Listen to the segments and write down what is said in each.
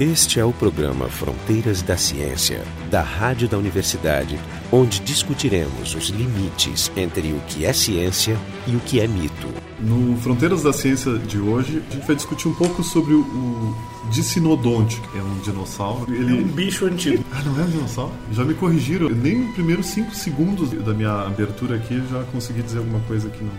Este é o programa Fronteiras da Ciência, da Rádio da Universidade, onde discutiremos os limites entre o que é ciência e o que é mito. No Fronteiras da Ciência de hoje, a gente vai discutir um pouco sobre o Dicinodonte, que é um dinossauro. Ele... É um bicho antigo. Ah, não é um dinossauro? Já me corrigiram. Nem nos primeiros cinco segundos da minha abertura aqui já consegui dizer alguma coisa que não...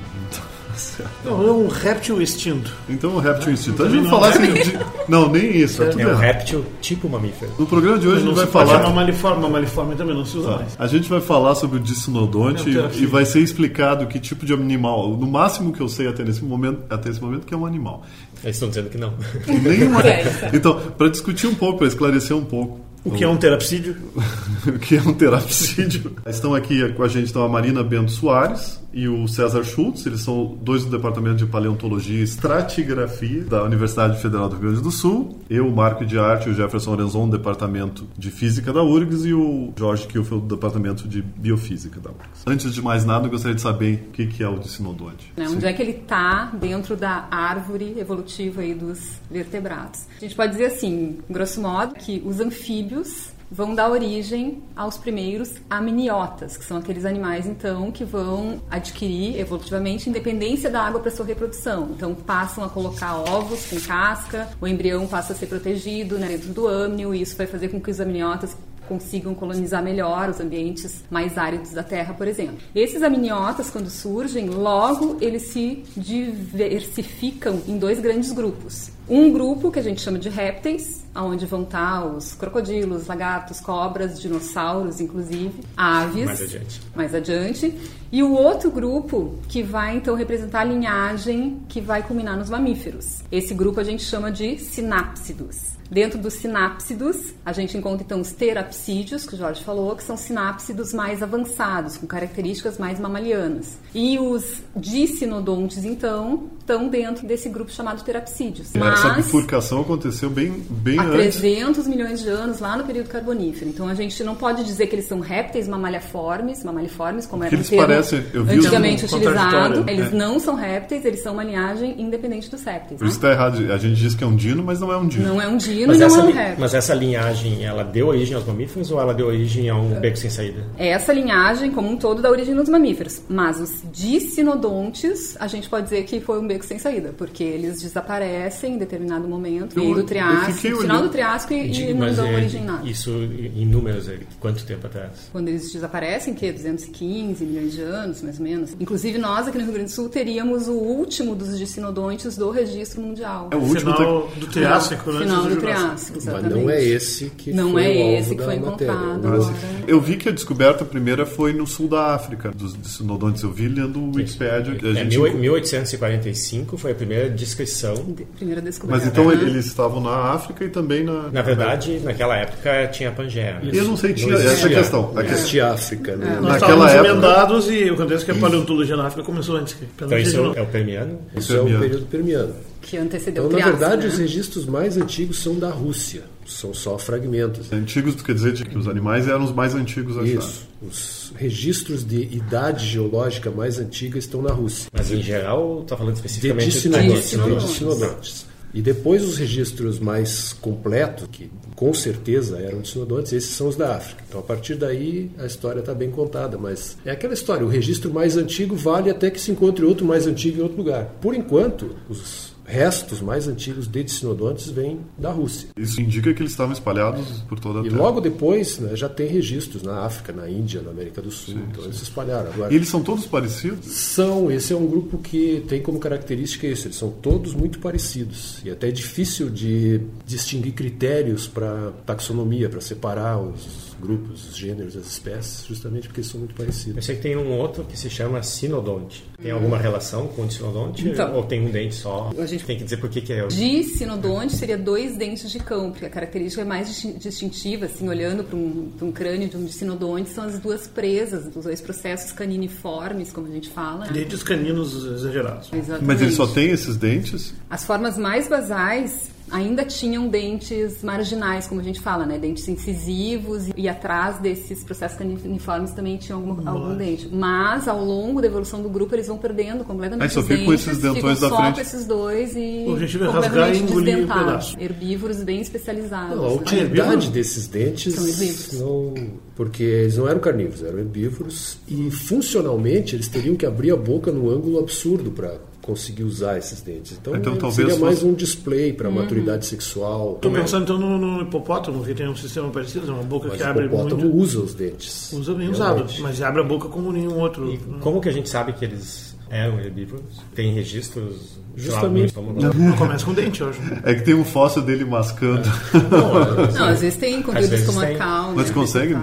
não... Não, é um réptil extinto. Então, um réptil ah, extinto. A gente vai falar assim. De... Não, nem isso. É, é, é um réptil tipo mamífero. No programa de hoje a gente vai falar. Uma maliforme, maliforme também não se usa tá. mais. A gente vai falar sobre o dicinodonte e vai ser explicado que tipo de animal. No máximo que eu sei até nesse momento, até esse momento, que é um animal. Eles estão dizendo que não. Nenhum... então, para discutir um pouco, para esclarecer um pouco o que é um terapsídio? o que é um terapsídio? Estão aqui com a gente estão a Marina Bento Soares e o César Schultz, eles são dois do Departamento de Paleontologia e Estratigrafia da Universidade Federal do Rio Grande do Sul. Eu, Marco de Arte, o Jefferson Lorenzon, do Departamento de Física da URGS e o Jorge Kielfeld, do Departamento de Biofísica da URGS. Antes de mais nada, eu gostaria de saber o que é o dicinodonte. Né, onde é que ele está dentro da árvore evolutiva aí dos vertebrados? A gente pode dizer assim, grosso modo, que os anfíbios vão dar origem aos primeiros amniotas, que são aqueles animais então que vão adquirir evolutivamente independência da água para sua reprodução. Então passam a colocar ovos com casca, o embrião passa a ser protegido né, dentro do âmnio e isso vai fazer com que os amniotas consigam colonizar melhor os ambientes mais áridos da Terra, por exemplo. Esses amniotas, quando surgem, logo eles se diversificam em dois grandes grupos. Um grupo que a gente chama de répteis, onde vão estar os crocodilos, lagartos, cobras, dinossauros, inclusive, aves. Mais adiante. Mais adiante. E o outro grupo que vai então representar a linhagem que vai culminar nos mamíferos. Esse grupo a gente chama de sinápsidos. Dentro dos sinápsidos, a gente encontra então os terapsídeos, que o Jorge falou, que são sinápsidos mais avançados, com características mais mamalianas. E os dicinodontes, então, estão dentro desse grupo chamado terapsídeos. Mas, Essa bifurcação aconteceu bem, bem há antes. 300 milhões de anos, lá no período carbonífero. Então, a gente não pode dizer que eles são répteis mamaliformes, mamaliformes, como era eles parecem, eu vi antigamente utilizado. Eles é. não são répteis, eles são uma linhagem independente dos répteis. Por isso está errado. A gente diz que é um dino, mas não é um dino. Não é um dino mas e não é um réptil. Mas essa linhagem, ela deu origem aos mamíferos ou ela deu origem a um beco sem saída? Essa linhagem, como um todo, dá origem aos mamíferos. Mas os dicinodontes, a gente pode dizer que foi um beco sem saída, porque eles desaparecem em determinado momento, eu, do Triássico, final do Triássico e, e não dão é, origem nada. Isso em números, é, quanto tempo atrás? Quando eles desaparecem, que 215 milhões de anos, mais ou menos. Inclusive nós aqui no Rio Grande do Sul teríamos o último dos dicinodontes do registro mundial. É o último final do Triássico, né? Final do Triássico, exatamente. Mas não é esse que não foi é esse que foi encontrado. Agora. Eu vi que a descoberta primeira foi no sul da África, dos dicinodontes. Eu vi lendo o Wikipedia. É, gente... 1845 foi a primeira descrição. De, primeira descoberta. Mas então eles estavam na África e também na. Na verdade, naquela época tinha Pangeia. E eu não sei, tinha essa é a questão. A existia África, né? É, nós Naquela época. emendados e o que acontece é que a paleontologia na África começou antes. Então isso é o Permiano? Isso é o período Permiano. Que antecedeu então, o Triássico, na verdade, né? os registros mais antigos são da Rússia. São só fragmentos. Antigos quer dizer que os animais eram os mais antigos achados. Isso. Os registros de idade geológica mais antiga estão na Rússia. Mas em geral, está falando especificamente de dicinodontes. E depois os registros mais completos, que com certeza eram dicinodontes, esses são os da África. Então a partir daí a história está bem contada, mas é aquela história, o registro mais antigo vale até que se encontre outro mais antigo em outro lugar. Por enquanto, os restos mais antigos de dicinodontes vêm da Rússia. Isso indica que eles estavam espalhados por toda a e Terra. E logo depois né, já tem registros na África, na Índia, na América do Sul. Sim, então sim. eles se espalharam. Agora, e eles são todos parecidos? São. Esse é um grupo que tem como característica isso. Eles são todos muito parecidos. E até é difícil de distinguir critérios para taxonomia, para separar os grupos, os gêneros, as espécies, justamente porque são muito parecidos. Eu sei que tem um outro que se chama sinodonte. Tem alguma relação com o sinodonte? Então, ou tem um dente só? A gente tem que dizer por que, que é o... De sinodonte seria dois dentes de cão, porque a característica é mais distintiva, assim, olhando para um, um, crânio de um sinodonte, são as duas presas, os dois processos caniniformes, como a gente fala. Dentes caninos exagerados. Exatamente. Mas ele só tem esses dentes? As formas mais basais ainda tinham dentes marginais, como a gente fala, né? Dentes incisivos e, e atrás desses processos caniformes também tinham algum, algum dente. Mas ao longo da evolução do grupo eles vão perdendo completamente Aí só fica com esses dentões da só frente. com esses dois e o objetivo é rasgar e engolir um pedaço. Herbívoros bem especializados. Não, a utilidade desses dentes São herbívoros. não porque eles não eram carnívoros, eram herbívoros e funcionalmente eles teriam que abrir a boca num ângulo absurdo para conseguir usar esses dentes. Então, então talvez seria mais um display para uhum. maturidade sexual. Estou pensando então no, no, hipopótamo, que tem um sistema parecido, uma boca mas que abre muito. O hipopótamo usa os dentes. Usa bem usado, mas abre a boca como nenhum outro. E como que a gente sabe que eles eram herbívoros? Tem registros Justamente. Não começa com dente hoje. É que tem um fóssil dele mascando. Não, não às vezes tem conteúdo estomacal. Né, Mas consegue?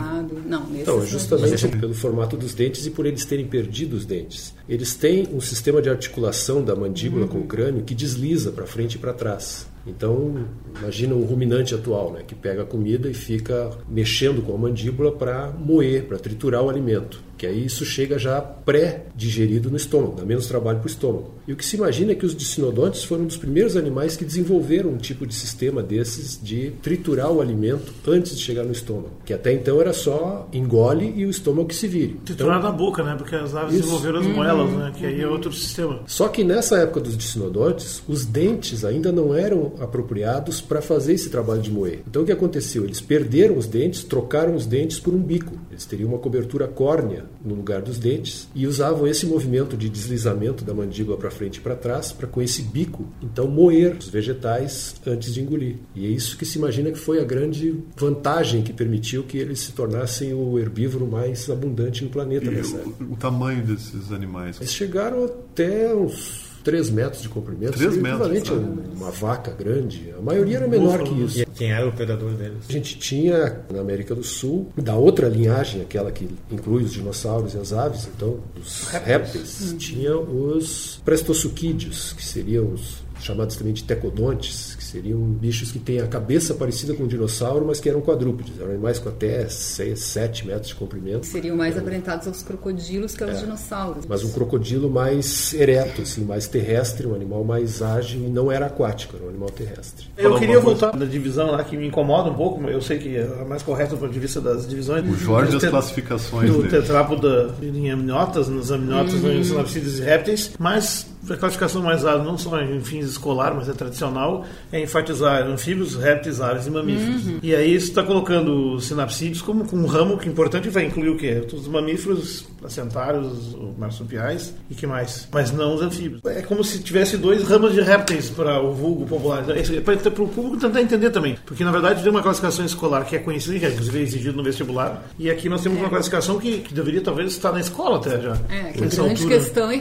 Não, então, justamente pelo formato dos dentes e por eles terem perdido os dentes. Eles têm um sistema de articulação da mandíbula uhum. com o crânio que desliza para frente e para trás. Então, imagina um ruminante atual, né, que pega a comida e fica mexendo com a mandíbula para moer, para triturar o alimento que aí isso chega já pré-digerido no estômago, dá menos trabalho para o estômago. E o que se imagina é que os dicinodontes foram um dos primeiros animais que desenvolveram um tipo de sistema desses de triturar o alimento antes de chegar no estômago, que até então era só engole e o estômago que se vire. Triturar então, na boca, né? Porque as aves isso. desenvolveram as moelas, né? Que aí é outro sistema. Só que nessa época dos dicinodontes, os dentes ainda não eram apropriados para fazer esse trabalho de moer. Então o que aconteceu? Eles perderam os dentes, trocaram os dentes por um bico. Eles teriam uma cobertura córnea no lugar dos dentes e usavam esse movimento de deslizamento da mandíbula para frente e para trás para com esse bico então moer os vegetais antes de engolir. E é isso que se imagina que foi a grande vantagem que permitiu que eles se tornassem o herbívoro mais abundante no planeta e nessa época. O, o tamanho desses animais? Eles chegaram até uns 3 metros de comprimento, 3 metros, equivalente a uma vaca grande. A maioria era menor que isso. E quem era o predador deles? A gente tinha na América do Sul, da outra linhagem, aquela que inclui os dinossauros e as aves, então, os répteis, tinha os prestosuquídeos, que seriam os chamados também de tecodontes, Seriam bichos que têm a cabeça parecida com um dinossauro, mas que eram quadrúpedes. Eram animais com até 6, 7 metros de comprimento. Seriam mais então, aparentados aos crocodilos que aos é, dinossauros. Mas um crocodilo mais ereto, assim, mais terrestre, um animal mais ágil e não era aquático, era um animal terrestre. Eu queria voltar na divisão lá que me incomoda um pouco, eu sei que é a mais correta do ponto de vista das divisões. O Jorge as classificações do tetrápoda em amniotas, nos amniotas, uhum. nos e répteis, mas a classificação mais usada não só em fins escolar, mas é tradicional, é enfatizar anfíbios, répteis, aves e mamíferos. Uhum. E aí está colocando os sinapsídeos como um ramo que é importante vai incluir o quê? Os mamíferos, placentários, marsupiais e que mais? Mas não os anfíbios. É como se tivesse dois ramos de répteis para o vulgo popular. É para o público tentar entender também. Porque na verdade tem uma classificação escolar que é conhecida, que é inclusive exigido no vestibular, e aqui nós temos é. uma classificação que, que, deveria talvez estar na escola até já. É, que a grande altura. questão e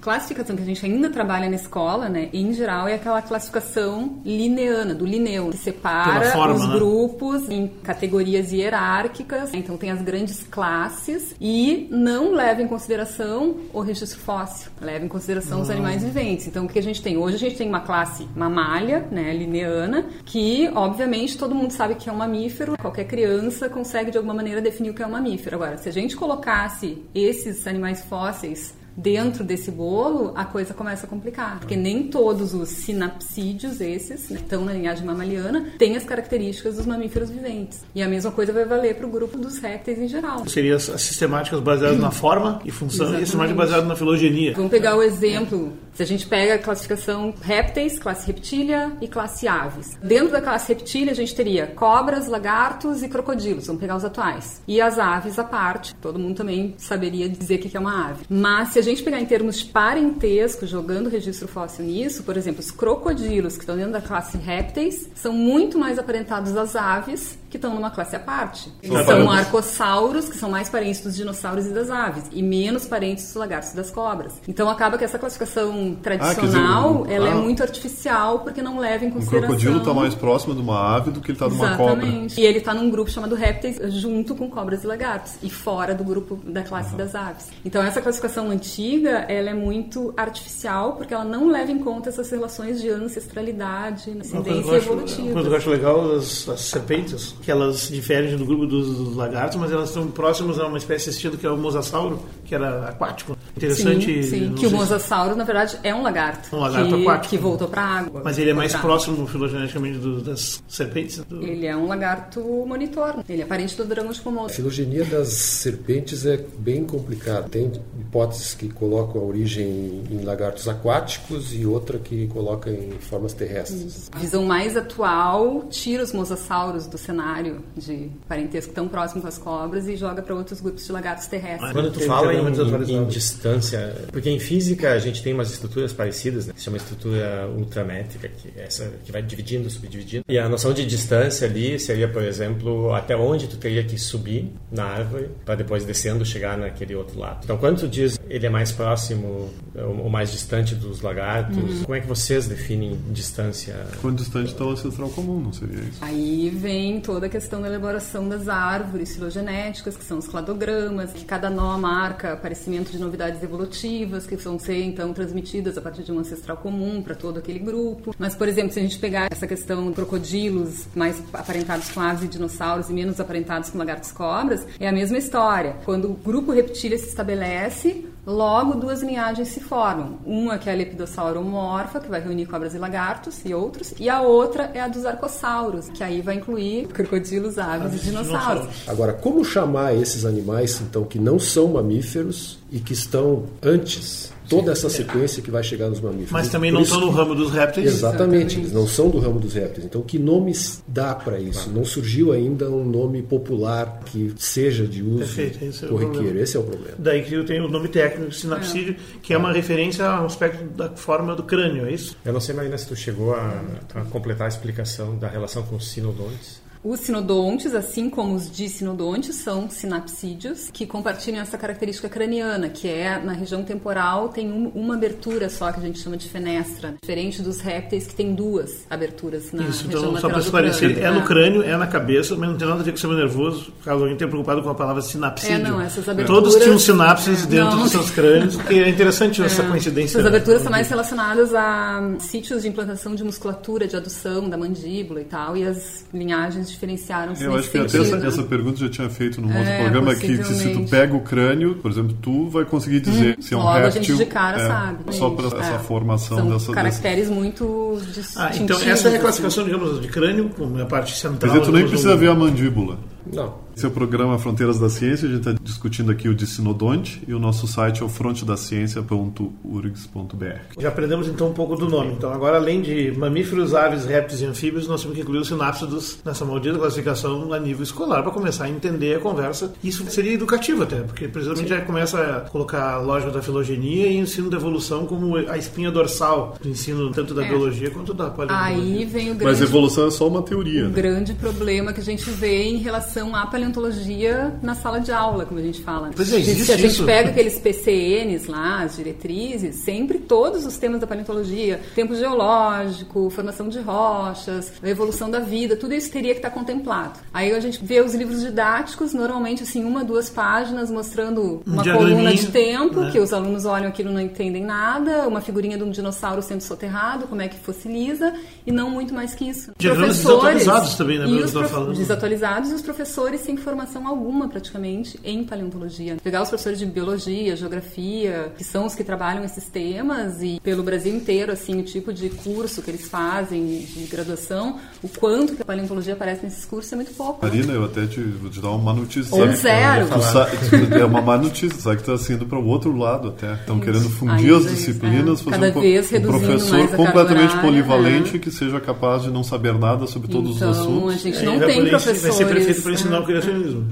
classificação que a gente ainda trabalha na escola, né, em geral, é aquela classificação lineana, do lineu, que separa forma, os né? grupos em categorias hierárquicas. Então tem as grandes classes e não leva em consideração o registro fóssil, leva em consideração os animais viventes. Então o que a gente tem? Hoje a gente tem uma classe mamália, né, lineana, que obviamente todo mundo sabe que é um mamífero, qualquer criança consegue de alguma maneira definir o que é um mamífero. Agora, se a gente colocasse esses animais fósseis dentro desse bolo, a coisa começa a complicar. Porque nem todos os sinapsídeos, esses, né, estão na linhagem mamaliana, têm as características dos mamíferos viventes. E a mesma coisa vai valer para o grupo dos répteis em geral. Seria as sistemáticas baseadas na forma e função Exatamente. e a sistemática baseada na filogenia. Vamos pegar o exemplo se a gente pega a classificação répteis, classe reptília e classe aves. Dentro da classe reptília, a gente teria cobras, lagartos e crocodilos. Vamos pegar os atuais. E as aves à parte. Todo mundo também saberia dizer o que é uma ave. Mas se a gente pegar em termos de parentesco, jogando registro fóssil nisso, por exemplo, os crocodilos que estão dentro da classe répteis são muito mais aparentados às aves que estão numa classe à parte. Eles são arcossauros, que são mais parentes dos dinossauros e das aves, e menos parentes dos lagartos e das cobras. Então acaba que essa classificação tradicional, ah, dizer, ela é ah, é muito artificial porque não leva em consideração... O crocodilo está mais próximo de uma ave do que ele está de uma cobra. Exatamente. E ele está num grupo chamado répteis junto com cobras e lagartos, e fora do grupo da classe das aves. Então essa classificação antiga antiga, ela é muito artificial, porque ela não leva em conta essas relações de ancestralidade, ascendência evolutiva. Uma coisa que eu acho legal as, as serpentes, que elas diferem do grupo dos, dos, lagartos, mas elas estão próximas a uma espécie assistido que é o mosasauro, que era aquático. Interessante. Sim, sim. que o mosasauro, na verdade, é um lagarto. Um lagarto que, aquático. Que voltou para a água. Mas ele é mais próximo filogeneticamente do, das serpentes? Do... Ele é um lagarto monitor. Ele é parente do dragão de Komodo. A filogenia das serpentes é bem complicada. Tem hipóteses que colocam a origem em lagartos aquáticos e outra que coloca em formas terrestres. A visão mais atual tira os mosassauros do cenário de parentesco tão próximo com as cobras e joga para outros grupos de lagartos terrestres. Quando tu fala em, em, em, distância, porque em física a gente tem umas estruturas parecidas, né? que se chama estrutura ultramétrica, que é essa que vai dividindo, subdividindo. E a noção de distância ali seria, por exemplo, até onde tu teria que subir na árvore para depois descendo chegar naquele outro lado. Então, quando tu diz ele é mais próximo ou mais distante dos lagartos, uhum. como é que vocês definem distância? Quão distante está o ancestral comum, não seria isso? Aí vem toda a questão da elaboração das árvores filogenéticas, que são os cladogramas, que cada nó marca aparecimento de novidades evolutivas, que vão ser então transmitidas a partir de um ancestral comum para todo aquele grupo. Mas, por exemplo, se a gente pegar essa questão de crocodilos mais aparentados com aves e dinossauros e menos aparentados com lagartos cobras, é a mesma história. Quando o grupo reptília se estabelece, Logo, duas linhagens se formam. Uma que é a lepidossauromorfa, que vai reunir cobras e lagartos e outros, e a outra é a dos arcossauros, que aí vai incluir crocodilos, aves e dinossauros. Agora, como chamar esses animais, então, que não são mamíferos e que estão antes toda essa sequência que vai chegar nos mamíferos. Mas também não estão no ramo dos répteis? Exatamente, eles não são do ramo dos répteis. Então, que nomes dá para isso? Não surgiu ainda um nome popular que seja de uso Perfeito, esse é corriqueiro. Esse é o problema. Daí que eu tenho o nome técnico, sinapsídeo, é. que é uma referência ao aspecto da forma do crânio, é isso? Eu não sei, Marina, se tu chegou a, a completar a explicação da relação com os sinodontes. Os sinodontes, assim como os dissinodontes, são sinapsídeos que compartilham essa característica craniana, que é na região temporal tem um, uma abertura só que a gente chama de fenestra, diferente dos répteis que tem duas aberturas na Isso, região então, só para esclarecer, é no crânio, é na cabeça, mas não tem nada a ver com o sistema nervoso, caso alguém tenha preocupado com a palavra sinapsídeo. É, não, essas aberturas... Todos tinham sinapses é, dentro não. dos seus crânios, que é interessante é. essa coincidência. Essas aberturas são mais relacionadas a sítios de implantação de musculatura, de adução da mandíbula e tal, e as linhagens diferenciaram-se Eu acho que até essa, essa, pergunta já tinha feito num outro é, programa aqui, que se tu pega o crânio, por exemplo, tu vai conseguir dizer hum, se é um logo réptil. a gente de cara é, sabe. Só para essa é. formação São dessa... caracteres dessa... muito distintivos. Ah, então essa é a classificação, assim. digamos, de crânio, como a parte central. Quer dizer, tu nem precisa ver a mandíbula. Não. Esse é o programa Fronteiras da Ciência. A gente está discutindo aqui o de Sinodonte e o nosso site é o frontedaciencia.urgs.br. Já aprendemos então um pouco do nome. Então, agora, além de mamíferos, aves, répteis e anfíbios, nós temos que incluir os sinápsidos nessa maldita classificação a nível escolar para começar a entender a conversa. Isso seria educativo até, porque precisamente já começa a colocar a lógica da filogenia e ensino da evolução como a espinha dorsal do ensino tanto da é. biologia quanto da paleontologia. Aí vem o grande, Mas evolução é só uma teoria. O né? grande problema que a gente vê em relação à paleontologia paleontologia na sala de aula, como a gente fala. Pois é, Se a gente isso. pega aqueles PCNs lá, as diretrizes, sempre todos os temas da paleontologia, tempo geológico, formação de rochas, a evolução da vida, tudo isso teria que estar contemplado. Aí a gente vê os livros didáticos, normalmente assim, uma, duas páginas mostrando uma um coluna de tempo, né? que os alunos olham aquilo e não entendem nada, uma figurinha de um dinossauro sendo soterrado, como é que fossiliza, e não muito mais que isso. Diagramas desatualizados também, né? E os prof... Desatualizados e os professores sem formação alguma praticamente em paleontologia. Pegar os professores de biologia, geografia, que são os que trabalham esses temas e pelo Brasil inteiro, assim, o tipo de curso que eles fazem de graduação, o quanto que a paleontologia aparece nesses cursos é muito pouco. Marina, eu até te, vou te dar uma má notícia. Ou zero. é uma má notícia, sabe que está sendo para o outro lado até. Estão querendo fundir as disciplinas, é. fazer Cada um, vez um professor completamente horária, polivalente né? que seja capaz de não saber nada sobre todos então, os assuntos. a gente não é, tem professores... Vai ser prefeito para ensinar o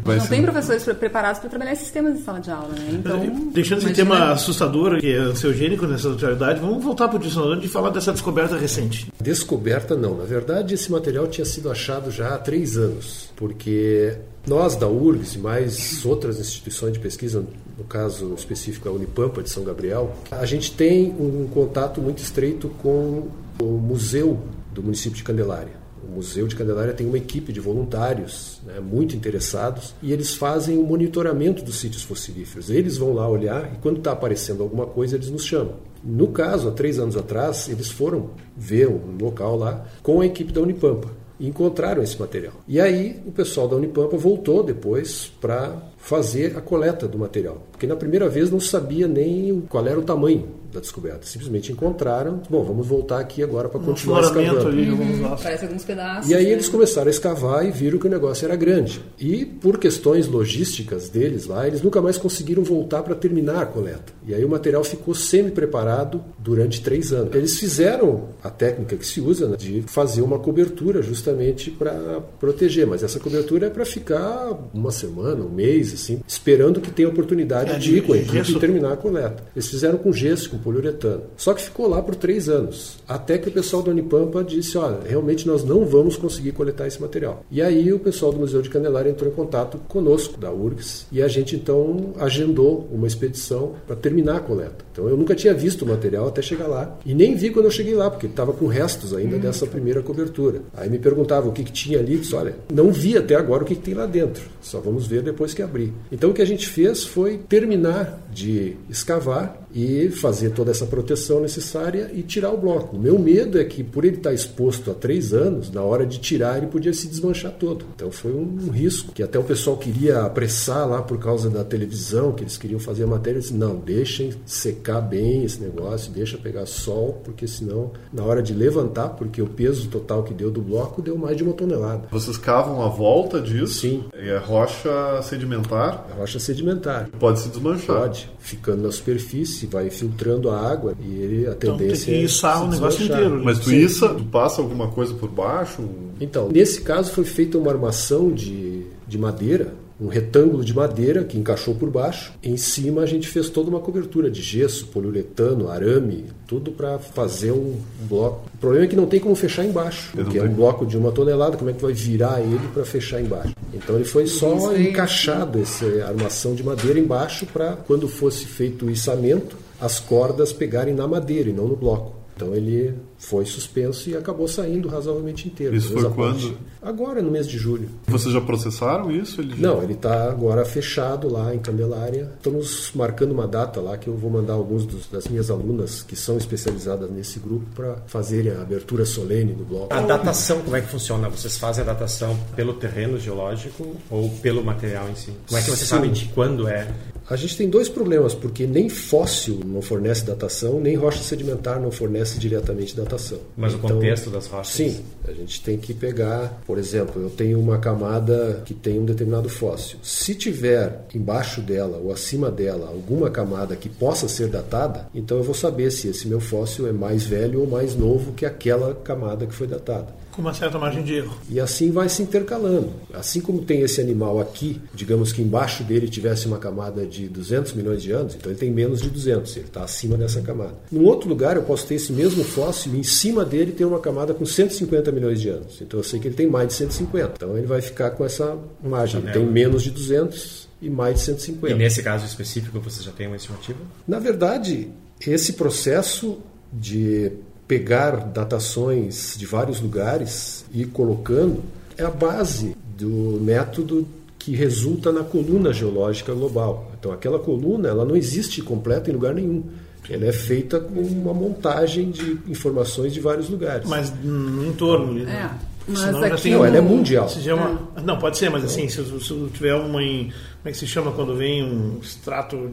Vai não tem professores preparados para trabalhar esses temas em sala de aula, né? Então, Deixando esse tema assustador, que é ansiogênico nessa atualidade, vamos voltar para o dicionário e falar dessa descoberta recente. Descoberta não. Na verdade, esse material tinha sido achado já há três anos, porque nós da URGS e mais outras instituições de pesquisa, no caso específico a Unipampa de São Gabriel, a gente tem um contato muito estreito com o museu do município de Candelária Museu de Candelária tem uma equipe de voluntários né, muito interessados e eles fazem o monitoramento dos sítios fossilíferos. Eles vão lá olhar e quando está aparecendo alguma coisa eles nos chamam. No caso, há três anos atrás, eles foram ver um local lá com a equipe da Unipampa e encontraram esse material. E aí o pessoal da Unipampa voltou depois para fazer a coleta do material, porque na primeira vez não sabia nem qual era o tamanho da descoberta. Simplesmente encontraram, bom, vamos voltar aqui agora para continuar escavando. Ali, uhum. Parece alguns pedaços. E aí né? eles começaram a escavar e viram que o negócio era grande. E por questões logísticas deles lá, eles nunca mais conseguiram voltar para terminar a coleta. E aí o material ficou semi-preparado durante três anos. Eles fizeram a técnica que se usa né, de fazer uma cobertura justamente para proteger, mas essa cobertura é para ficar uma semana, um mês, assim, esperando que tenha oportunidade é, de ir com a equipe e terminar a coleta. Eles fizeram com gesso, com poliuretano. Só que ficou lá por três anos, até que o pessoal da Unipampa disse, olha, realmente nós não vamos conseguir coletar esse material. E aí o pessoal do Museu de Candelária entrou em contato conosco, da URGS, e a gente então agendou uma expedição para terminar a coleta. Então eu nunca tinha visto o material até chegar lá, e nem vi quando eu cheguei lá, porque estava com restos ainda hum. dessa primeira cobertura. Aí me perguntava o que, que tinha ali, disse, olha, não vi até agora o que, que tem lá dentro, só vamos ver depois que abrir. Então o que a gente fez foi terminar de escavar e fazer toda essa proteção necessária e tirar o bloco. O meu medo é que, por ele estar exposto há três anos, na hora de tirar ele podia se desmanchar todo. Então foi um risco que até o pessoal queria apressar lá por causa da televisão, que eles queriam fazer a matéria. Eu disse, não, deixem secar bem esse negócio, deixa pegar sol, porque senão, na hora de levantar, porque o peso total que deu do bloco deu mais de uma tonelada. Vocês cavam a volta disso? Sim. E é rocha sedimentar? É rocha sedimentar. Pode se desmanchar? Pode, ficando na superfície, vai filtrando a água e ele, a tendência então, tem que içar é o negócio inteiro. Mas tu issa, tu passa alguma coisa por baixo? Então, nesse caso foi feita uma armação de, de madeira um retângulo de madeira que encaixou por baixo. Em cima a gente fez toda uma cobertura de gesso, poliuretano, arame, tudo para fazer um bloco. O problema é que não tem como fechar embaixo, porque é um bloco de uma tonelada, como é que vai virar ele para fechar embaixo? Então ele foi só encaixado essa armação de madeira embaixo para quando fosse feito o içamento, as cordas pegarem na madeira e não no bloco. Então ele foi suspenso e acabou saindo razoavelmente inteiro. Isso foi quando? Agora, no mês de julho. Vocês já processaram isso? Ele já... Não, ele está agora fechado lá em Candelária. Estamos marcando uma data lá que eu vou mandar alguns dos, das minhas alunas que são especializadas nesse grupo para fazerem a abertura solene do bloco. A datação, como é que funciona? Vocês fazem a datação pelo terreno geológico ou pelo material em si? Como é que vocês Sim. sabem de quando é? A gente tem dois problemas, porque nem fóssil não fornece datação, nem rocha sedimentar não fornece diretamente datação. Mas então, o contexto das rochas? Sim, a gente tem que pegar, por exemplo, eu tenho uma camada que tem um determinado fóssil. Se tiver embaixo dela ou acima dela alguma camada que possa ser datada, então eu vou saber se esse meu fóssil é mais velho ou mais novo que aquela camada que foi datada com uma certa margem de erro. E assim vai se intercalando. Assim como tem esse animal aqui, digamos que embaixo dele tivesse uma camada de 200 milhões de anos, então ele tem menos de 200, ele está acima dessa camada. Num outro lugar, eu posso ter esse mesmo fóssil e em cima dele ter uma camada com 150 milhões de anos. Então eu sei que ele tem mais de 150. Então ele vai ficar com essa margem. Ele tem menos de 200 e mais de 150. E nesse caso específico você já tem uma estimativa? Na verdade, esse processo de pegar datações de vários lugares e ir colocando é a base do método que resulta na coluna geológica global. Então aquela coluna ela não existe completa em lugar nenhum. Ela é feita com uma montagem de informações de vários lugares. Mas no entorno, né? É. Mas aqui não, ela é mundial. Se uma, é. Não, pode ser, mas assim, se, se tiver uma. Em, como é que se chama quando vem um extrato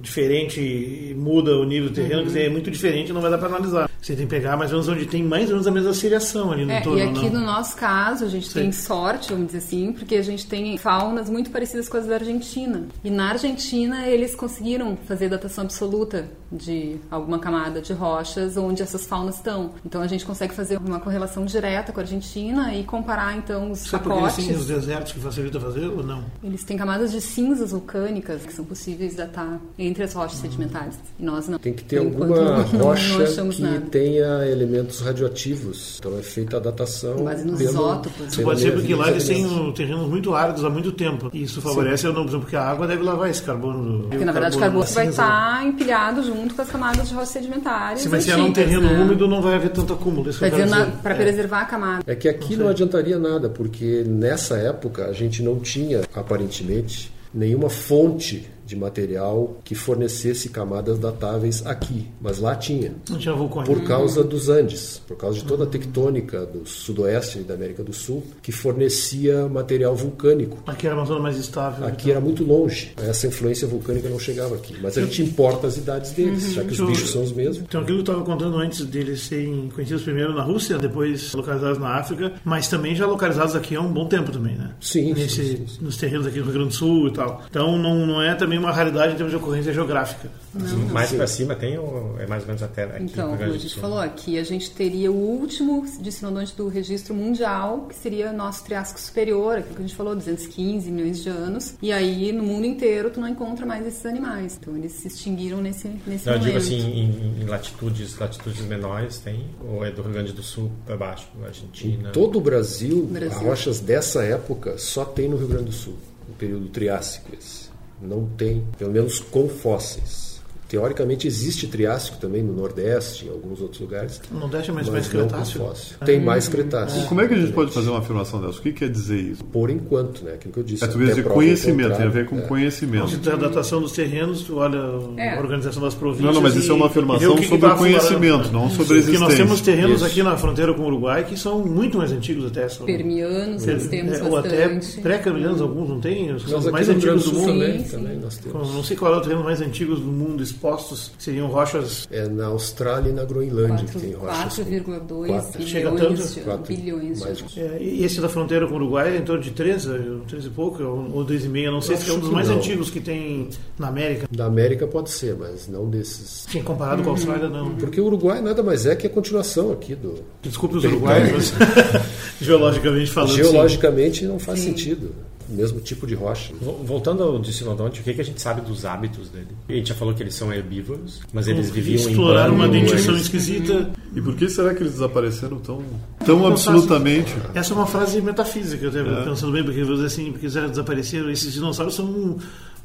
diferente e muda o nível do terreno, uhum. é muito diferente, não vai dar para analisar. Você tem que pegar mais ou menos onde tem mais ou menos a mesma seriação ali no é, E aqui não. no nosso caso, a gente Sim. tem sorte, vamos dizer assim, porque a gente tem faunas muito parecidas com as da Argentina. E na Argentina eles conseguiram fazer datação absoluta de alguma camada de rochas onde essas faunas estão. Então a gente consegue fazer uma correlação direta com a Argentina e comparar então os Você pacotes. Eles têm os desertos que facilita fazer ou não? Eles têm camadas de cinzas vulcânicas que são possíveis datar entre as rochas sedimentares. E nós não. Tem que ter alguma rocha que nada tenha elementos radioativos. Então é feita a datação. Base nos pelo, isótopos. Isso pode ser porque lá eles têm terrenos muito áridos há muito tempo. E isso favorece, eu não, porque a água deve lavar esse carbono. Porque na verdade o carbono vai estar empilhado junto com as camadas de rochas sedimentares. Se vai ser num terreno né? úmido, não vai haver tanto acúmulo. Vai vir para é. preservar a camada. É que aqui não, não adiantaria nada, porque nessa época a gente não tinha, aparentemente, nenhuma fonte de material que fornecesse camadas datáveis aqui, mas lá tinha. Não tinha vulcões. Por causa dos Andes, por causa de toda a tectônica do sudoeste da América do Sul, que fornecia material vulcânico. Aqui era uma zona mais estável. Aqui então. era muito longe. Essa influência vulcânica não chegava aqui. Mas a gente importa as idades deles, uhum. já que os bichos são os mesmos. Então aquilo que eu estava contando antes deles serem conhecidos primeiro na Rússia, depois localizados na África, mas também já localizados aqui há um bom tempo também, né? Sim, Nesse, sim, sim. Nos terrenos aqui do Rio Grande do Sul e tal. Então não, não é também uma raridade em termos de ocorrência geográfica. Não, mais para cima tem ou é mais ou menos até aqui? Então, como a gente falou aqui, a gente teria o último dicinodonte do registro mundial, que seria nosso Triássico superior, aquilo que a gente falou, 215 milhões de anos. E aí, no mundo inteiro, tu não encontra mais esses animais. Então, eles se extinguiram nesse, nesse não, momento. Eu digo assim, em, em, latitudes, latitudes menores tem? Ou é do Rio Grande do Sul para baixo, Argentina? Em todo o Brasil, Brasil, rochas dessa época só tem no Rio Grande do Sul, no período Triássico esse não tem, pelo menos com fósseis. Teoricamente existe Triássico também no Nordeste, em alguns outros lugares. No Nordeste é mais, mais Cretáceo? Tem mais Cretáceo. Como é que a gente pode fazer uma afirmação dessa? O que quer dizer isso? Por enquanto, né? Aquilo que eu disse. É, tu quer dizer conhecimento, tem a ver com é. conhecimento. Se tem a datação dos terrenos, tu olha é. a organização das províncias. Não, não, mas isso é uma afirmação que sobre que o conhecimento, não sobre a existência. Porque nós temos terrenos isso. aqui na fronteira com o Uruguai que são muito mais antigos até. São... Permianos, nós temos é, Ou até pré-cambrianos, alguns não tem? Os mais antigos do mundo. Também, também nós temos. Não sei qual é o terreno mais antigos do mundo expostos, seriam seriam rochas. É na Austrália e na Groenlândia 4, que tem rochas. 4,2 bilhões, de, 4, bilhões mais, de é, E esse da fronteira com o Uruguai é em torno de 13, 13 e pouco, ou 2,5, não sei se é um dos mais não. antigos que tem na América. Da América pode ser, mas não desses. Sim, comparado com a Austrália, não. Porque o Uruguai nada mais é que a continuação aqui do. Desculpe os uruguaios, mas geologicamente falando. Geologicamente sim. não faz sim. sentido mesmo tipo de rocha. Voltando ao dicinodonte, o que, que a gente sabe dos hábitos dele? A gente já falou que eles são herbívoros, mas eles viviam em Exploraram uma dentição eles... esquisita. E por que será que eles desapareceram tão, tão absolutamente? Essa é uma frase metafísica, eu é. pensando bem, porque assim, porque eles desapareceram. Esses dinossauros são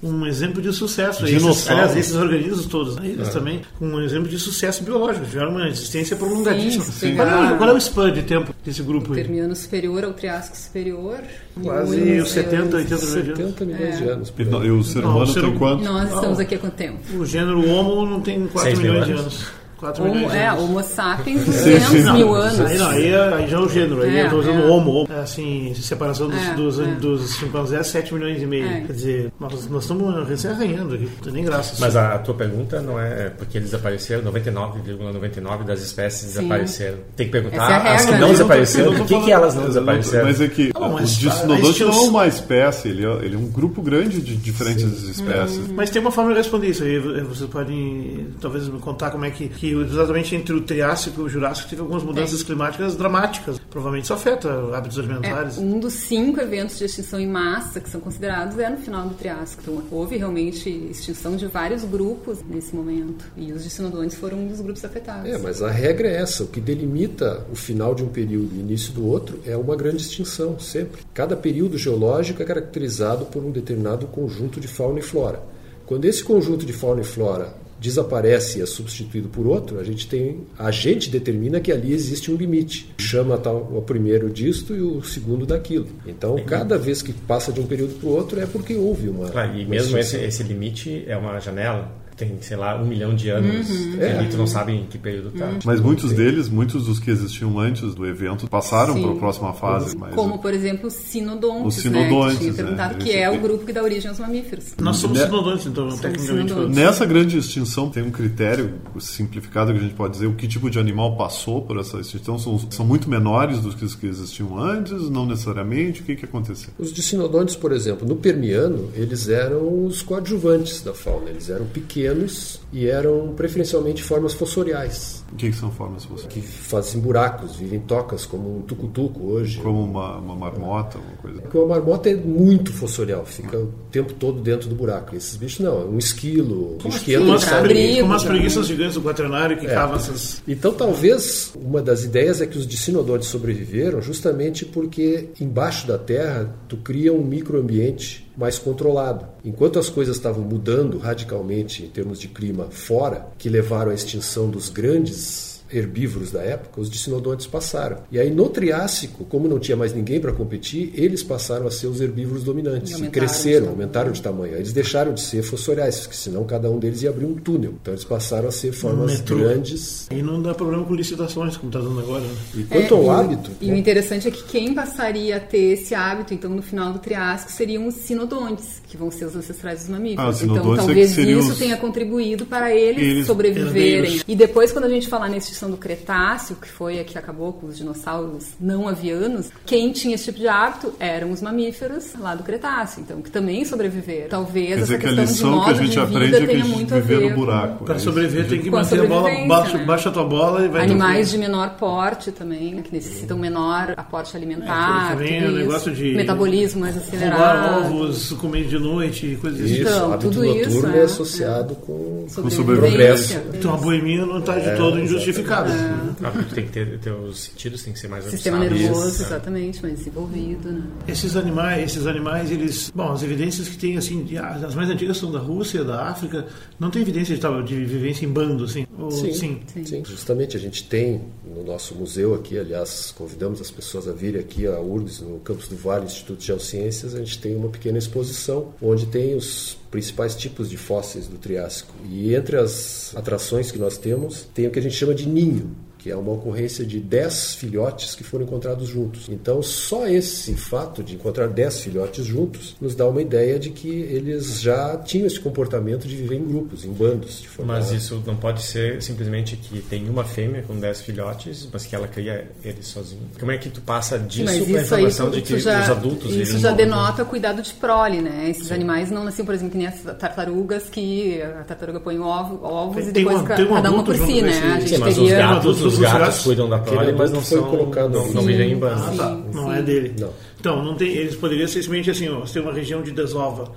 um, exemplo de sucesso. Esses, aliás, esses organismos todos, né? eles é. também, um exemplo de sucesso biológico, tiveram uma existência prolongadíssima. Sim, sim. Qual, é, qual, é, o span de tempo desse grupo? O Termiano superior ao Triássico superior. Quase os 70, 80 milhões de anos. 70 milhões de anos. E o ser humano não, tem quanto? Nós estamos aqui há quanto tempo? O gênero Homo não tem 4 milhões de anos. 4 Homo, milhões de é. Homo sapiens, 200 mil anos. Aí, não, aí, é, aí já é o gênero, aí é, eu estou usando é. Homo. É, assim, separação dos, é, dos, é. dos chimpanzés, 7 milhões e meio. É. Quer dizer, nós, nós estamos recém-arranhando aqui, não tem nem graça. Mas a, a, tua pergunta não é porque eles desapareceram, 99,99% ,99 das espécies Sim. desapareceram. Tem que perguntar é regra, as que não né? desapareceram, por que, que elas não desapareceram? Mas é que não, o dissinodonte não é uma espécie, ele é, ele é um grupo grande de diferentes Sim. espécies. Hum. Mas tem uma forma de responder isso aí. Você pode talvez me contar como é que, que exatamente entre o Triássico e o Jurássico teve algumas mudanças é. climáticas dramáticas. Provavelmente isso afeta hábitos alimentares. É, um dos cinco eventos de extinção em massa que são considerados é no final do Triássico. Então houve realmente extinção de vários grupos nesse momento. E os dicinodontes foram um dos grupos afetados. É, mas a regra é essa. O que delimita o final de um período e o início do outro é uma grande extinção, sempre. Cada período geológico é caracterizado por um determinado conjunto de fauna e flora. Quando esse conjunto de fauna e flora desaparece e é substituído por outro, a gente tem a gente determina que ali existe um limite. Chama tal o primeiro disto e o segundo daquilo. Então, cada vez que passa de um período para o outro é porque houve uma. Claro, e mesmo esse, esse limite é uma janela tem, sei lá, um milhão de anos uhum. é. e tu não sabe em que período tá. Uhum. Mas muitos deles, muitos dos que existiam antes do evento, passaram para a próxima fase. Mas... Como, por exemplo, os sinodontes, os sinodontes, né? Que perguntado, que é o grupo que dá origem aos mamíferos. Nós somos ne... sinodontes, então, somos tecnicamente. Sinodontes. Nessa grande extinção, tem um critério simplificado que a gente pode dizer o que tipo de animal passou por essa extinção. São, são muito menores dos que, os que existiam antes, não necessariamente. O que, que aconteceu? Os de sinodontes, por exemplo, no Permiano, eles eram os coadjuvantes da fauna, eles eram pequenos pequenos e eram preferencialmente formas fossoriais. O que, que são formas fósseis? Que fazem buracos, vivem tocas, como um tucutuco hoje. Como uma, uma marmota, uma coisa. Porque uma marmota é muito fossorial, fica o tempo todo dentro do buraco. Esses bichos não, é um esquilo, um bicho que entra Umas, e sai. pregui- umas preguiças gigantes do quaternário que cavam essas. Então, talvez uma das ideias é que os dicinodontes sobreviveram justamente porque embaixo da terra tu cria um microambiente mais controlado. Enquanto as coisas estavam mudando radicalmente em termos de clima fora, que levaram à extinção dos grandes herbívoros da época, os dicinodontes passaram. E aí no Triássico, como não tinha mais ninguém para competir, eles passaram a ser os herbívoros dominantes E e, cresceram, de aumentaram de tamanho. Eles deixaram de ser fossoriais, porque senão cada um deles ia abrir um túnel. Então eles passaram a ser formas metrô. grandes. E não dá problema com licitações, como está dando agora. Né? E quanto ao É, e- hábito, E o interessante é que quem passaria a ter esse hábito, então, no final do Triássico, seriam os sinodontes, que vão ser os ancestrais dos mamíferos. Ah, então, é talvez seriam isso os- tenha contribuído para eles, Eles- sobreviverem. herdeiros. E depois, quando a gente falar na extinção do Cretáceo, que foi a que acabou com os dinossauros não avianos, quem tinha esse tipo de hábito eram os mamíferos lá do Cretáceo, então, que também sobreviveram. Talvez Quer dizer essa que a questão de lição que a modo gente de aprende vida é que a tenha gente viver ver no buraco. Para É sobreviver tem que Com a manter a bola, sobrevivência, baixa, né? baixa a tua bola e vai Animais de menor porte também, que necessitam menor aporte alimentar, É, também isso. negócio de metabolismo mais acelerado. ovos, comer de noite, coisas assim. isso, Então, hábito tudo isso, é. é associado com sobrevivência. Então a boemia não está de todo injustificada. Ah, porque tu tem que ter, ter os sentidos tem que ser mais Sistema nervoso, Isso. exatamente, mais desenvolvido, né? Esses animais, esses animais, eles, bom, as evidências que tem assim, de- as mais antigas são da Rússia, da África, não tem evidência de, de vivência em bando, assim. Ou, Sim. sim. Sim, justamente a gente tem no nosso museu aqui, aliás, convidamos as pessoas a virem aqui a URGS, no Campus do Vale, Instituto de Geociências, a gente tem uma pequena exposição onde tem os principais tipos de fósseis do Triássico. E entre as atrações que nós temos, tem o que a gente chama de ninho, que é uma ocorrência de 10 filhotes que foram encontrados juntos. Então, só esse fato de encontrar 10 filhotes juntos nos dá uma ideia de que eles já tinham esse comportamento de viver em grupos, em bandos. Mas isso não pode ser simplesmente que tem uma fêmea com 10 filhotes, mas que ela cria eles sozinha. Como é que tu passa disso Mas para a aí informação de que já, os adultos isso eles já não- denota cuidado de prole, né? Esses animais não nasciam, por exemplo, que nem as tartarugas que a tartaruga põe ovo, ovos Tem- e tem depois um- tem um cada uma por si, né? desse- A gente Sim, mas os teria gatos, Adultos os gatos gatos, cuidam da prole, mas não foi são, colocado não, não vivem em. Ah, tá. Não é dele. Não. Então, não tem, eles poderiam ser simplesmente assim, ó, você tem uma região de desova,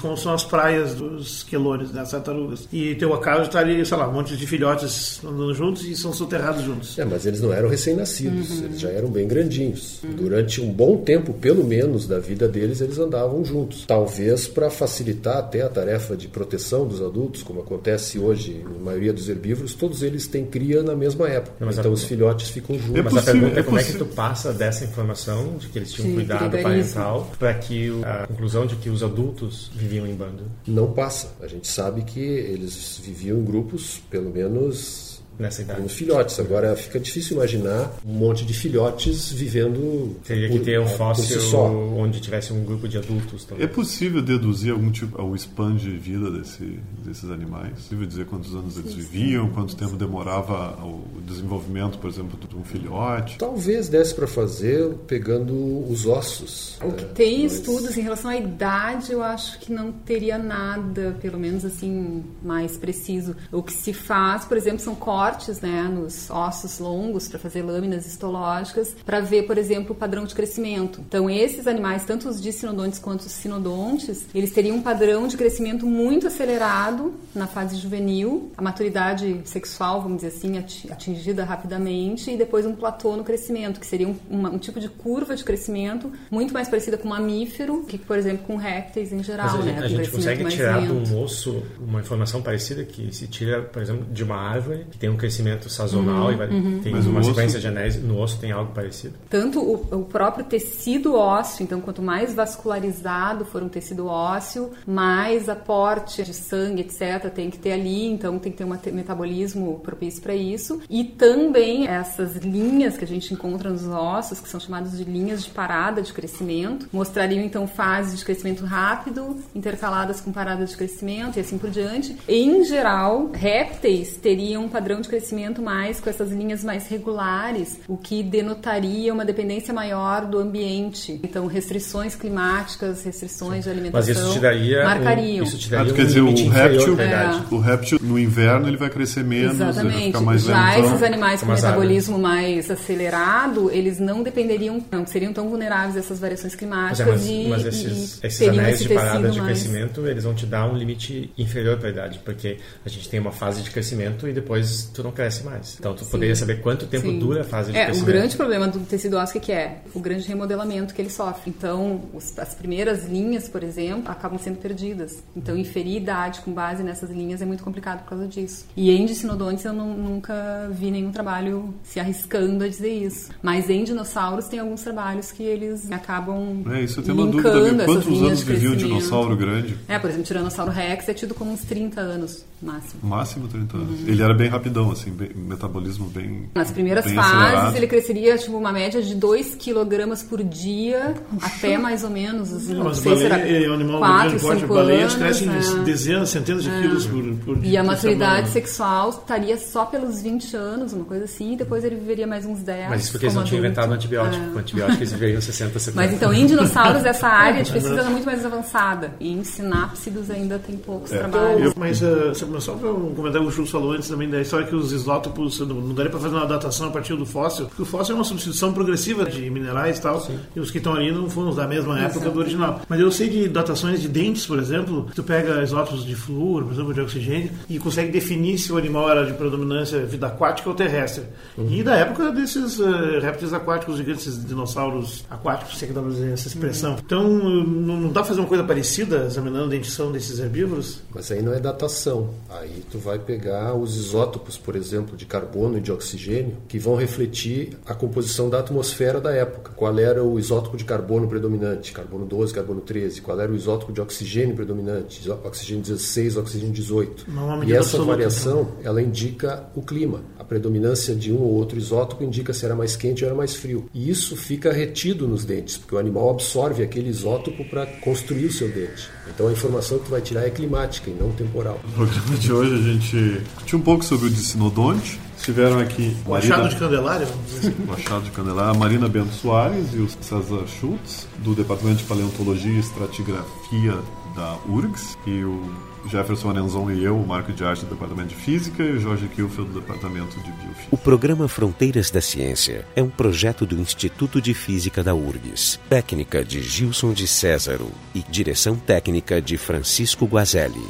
como são as praias dos quelores, das tartarugas. E teu acaso está ali, sei lá, um monte de filhotes andando juntos e são soterrados juntos. É, mas eles não eram recém-nascidos, Uhum. eles já eram bem grandinhos. Durante um bom tempo, pelo menos, da vida deles, eles andavam juntos. Talvez para facilitar até a tarefa de proteção dos adultos, como acontece hoje na maioria dos herbívoros, todos eles têm cria na mesma época. Mas então a- os filhotes ficam juntos. É Mas possível, a pergunta é é como é que tu passa dessa informação de que eles tinham Sim, cuidado parental para que a conclusão de que os adultos viviam em bando Não passa. A gente sabe que eles viviam em grupos, pelo menos nessa idade. como filhotes. Agora fica difícil imaginar um monte de filhotes vivendo Teria que ter um si fóssil só. onde tivesse um grupo de adultos É também. possível deduzir algum tipo, o span de vida desse, desses animais? É possível dizer quantos anos eles viviam, quanto tempo demorava o desenvolvimento, por exemplo, de um filhote? Talvez desse para fazer pegando os ossos. O que né? tem Mas- estudos em relação à idade, eu acho que não teria nada, pelo menos assim, mais preciso. O que se faz, por exemplo, são cortes né, nos ossos longos para fazer lâminas histológicas, para ver, por exemplo, o padrão de crescimento. Então, esses animais, tanto os dissinodontes quanto os sinodontes, eles teriam um padrão de crescimento muito acelerado na fase juvenil, a maturidade sexual, vamos dizer assim, ati- atingida rapidamente, e depois um platô no crescimento, que seria um, uma- um tipo de curva de crescimento muito mais parecida com mamífero que, por exemplo, com répteis em geral, Mas a, né? gente- a com gente consegue tirar lento. de um osso uma informação parecida que se tira, por exemplo, de uma árvore que tem um crescimento sazonal e vai, tem Mas uma sequência osso- de anéis. No osso tem algo parecido? Tanto o, o próprio tecido ósseo, então quanto mais vascularizado for um tecido ósseo, mais aporte de sangue, etc., tem que ter ali, então tem que ter um metabolismo propício para isso. E também essas linhas que a gente encontra nos ossos, que são chamadas de linhas de parada de crescimento, mostrariam então fases de crescimento rápido, intercaladas com paradas de crescimento e assim por diante. Em geral, répteis teriam um padrão de de crescimento mais com essas linhas mais regulares, o que denotaria uma dependência maior do ambiente. Então, restrições climáticas, restrições de alimentação Mas isso te daria marcariam. Um, isso te daria ah, quer um dizer, o réptil, é. o réptil no inverno ele vai crescer menos, Exatamente. ele vai ficar mais Já lentão. esses animais com mais metabolismo água. mais acelerado, eles não dependeriam, não seriam tão vulneráveis a essas variações climáticas mas, é, mas, e, mas esses, e esses anéis de parada de mais... crescimento, eles vão te dar um limite inferior para a idade, porque a gente tem uma fase de crescimento e depois tu não cresce mais. Então tu Sim. poderia saber quanto tempo Sim. dura a fase de é, crescimento. O grande problema do tecido ósseo que é o grande remodelamento que ele sofre. Então, os, as primeiras linhas, por exemplo, acabam sendo perdidas. Então, inferir idade com base nessas linhas é muito complicado por causa disso. E em dissinodontes eu não, nunca vi nenhum trabalho se arriscando a dizer isso. Mas em dinossauros tem alguns trabalhos que eles acabam É, isso eu tenho uma dúvida. Quantos anos vivia um dinossauro grande? É, por exemplo, o Tiranossauro Rex é tido como uns 30 anos máximo. Máximo 30 anos. Uhum. Ele era bem rapidão, assim, bem, metabolismo bem Nas primeiras bem fases acelerado. ele cresceria tipo uma média de 2 kg por dia, até mais ou menos, assim, não, Mas sei se era baleia é um animal 4, grande porte. 5 Baleias anos, crescem é. dezenas, centenas de quilos por, por E a maturidade sexual estaria só pelos 20 anos, uma coisa assim, e depois ele viveria mais uns 10. Mas isso porque eles não tinham inventado o antibiótico. É. Com antibiótico eles viveriam 60, 70 Mas então, em dinossauros, essa área de pesquisa é muito mais avançada. E em sinápsidos ainda tem poucos trabalhos. Eu- mas uh, só para um comentário que o Chu falou antes também da história que os isótopos não, daria para fazer uma datação a partir do fóssil, porque o fóssil é uma substituição progressiva de minerais e tal, e os que estão ali não foram da mesma época do original. Mas eu sei de datações de dentes, por exemplo, tu pega isótopos de flúor, por exemplo, de oxigênio, e consegue definir se o animal era de predominância vida aquática ou terrestre. E da época desses uh, répteis aquáticos gigantes, esses dinossauros aquáticos, se é que dá pra dizer essa expressão. Então, uh, não, não dá pra fazer uma coisa parecida, examinando a dentição desses herbívoros? Mas aí não é datação. Aí tu vai pegar os isótopos, por exemplo, de carbono e de oxigênio, que vão refletir a composição da atmosfera da época. Qual era o isótopo de carbono predominante? Carbono 12, carbono 13. Qual era o isótopo de oxigênio predominante? Oxigênio 16, oxigênio 18. Não é uma E essa absoluta, variação, ela indica o clima. A predominância de um ou outro isótopo indica se era mais quente ou era mais frio. E isso fica retido nos dentes, porque o animal absorve aquele isótopo para construir o seu dente. Então a informação que tu vai tirar é climática e não temporal. No programa de hoje a gente discutiu um pouco sobre o dicinodonte. Estiveram aqui O achado de Candelária, vamos dizer assim. o achado de Candelária, a Marina Bento Soares e o César Schultz, do Departamento de Paleontologia e Estratigrafia da URGS, e o Jefferson Arenzon e eu, o Marco de Arte do Departamento de Física, e o Jorge Kielfeld do Departamento de Biofísica. O programa Fronteiras da Ciência é um projeto do Instituto de Física da URGS. Técnica de Gilson de Césaro e direção técnica de Francisco Guazelli.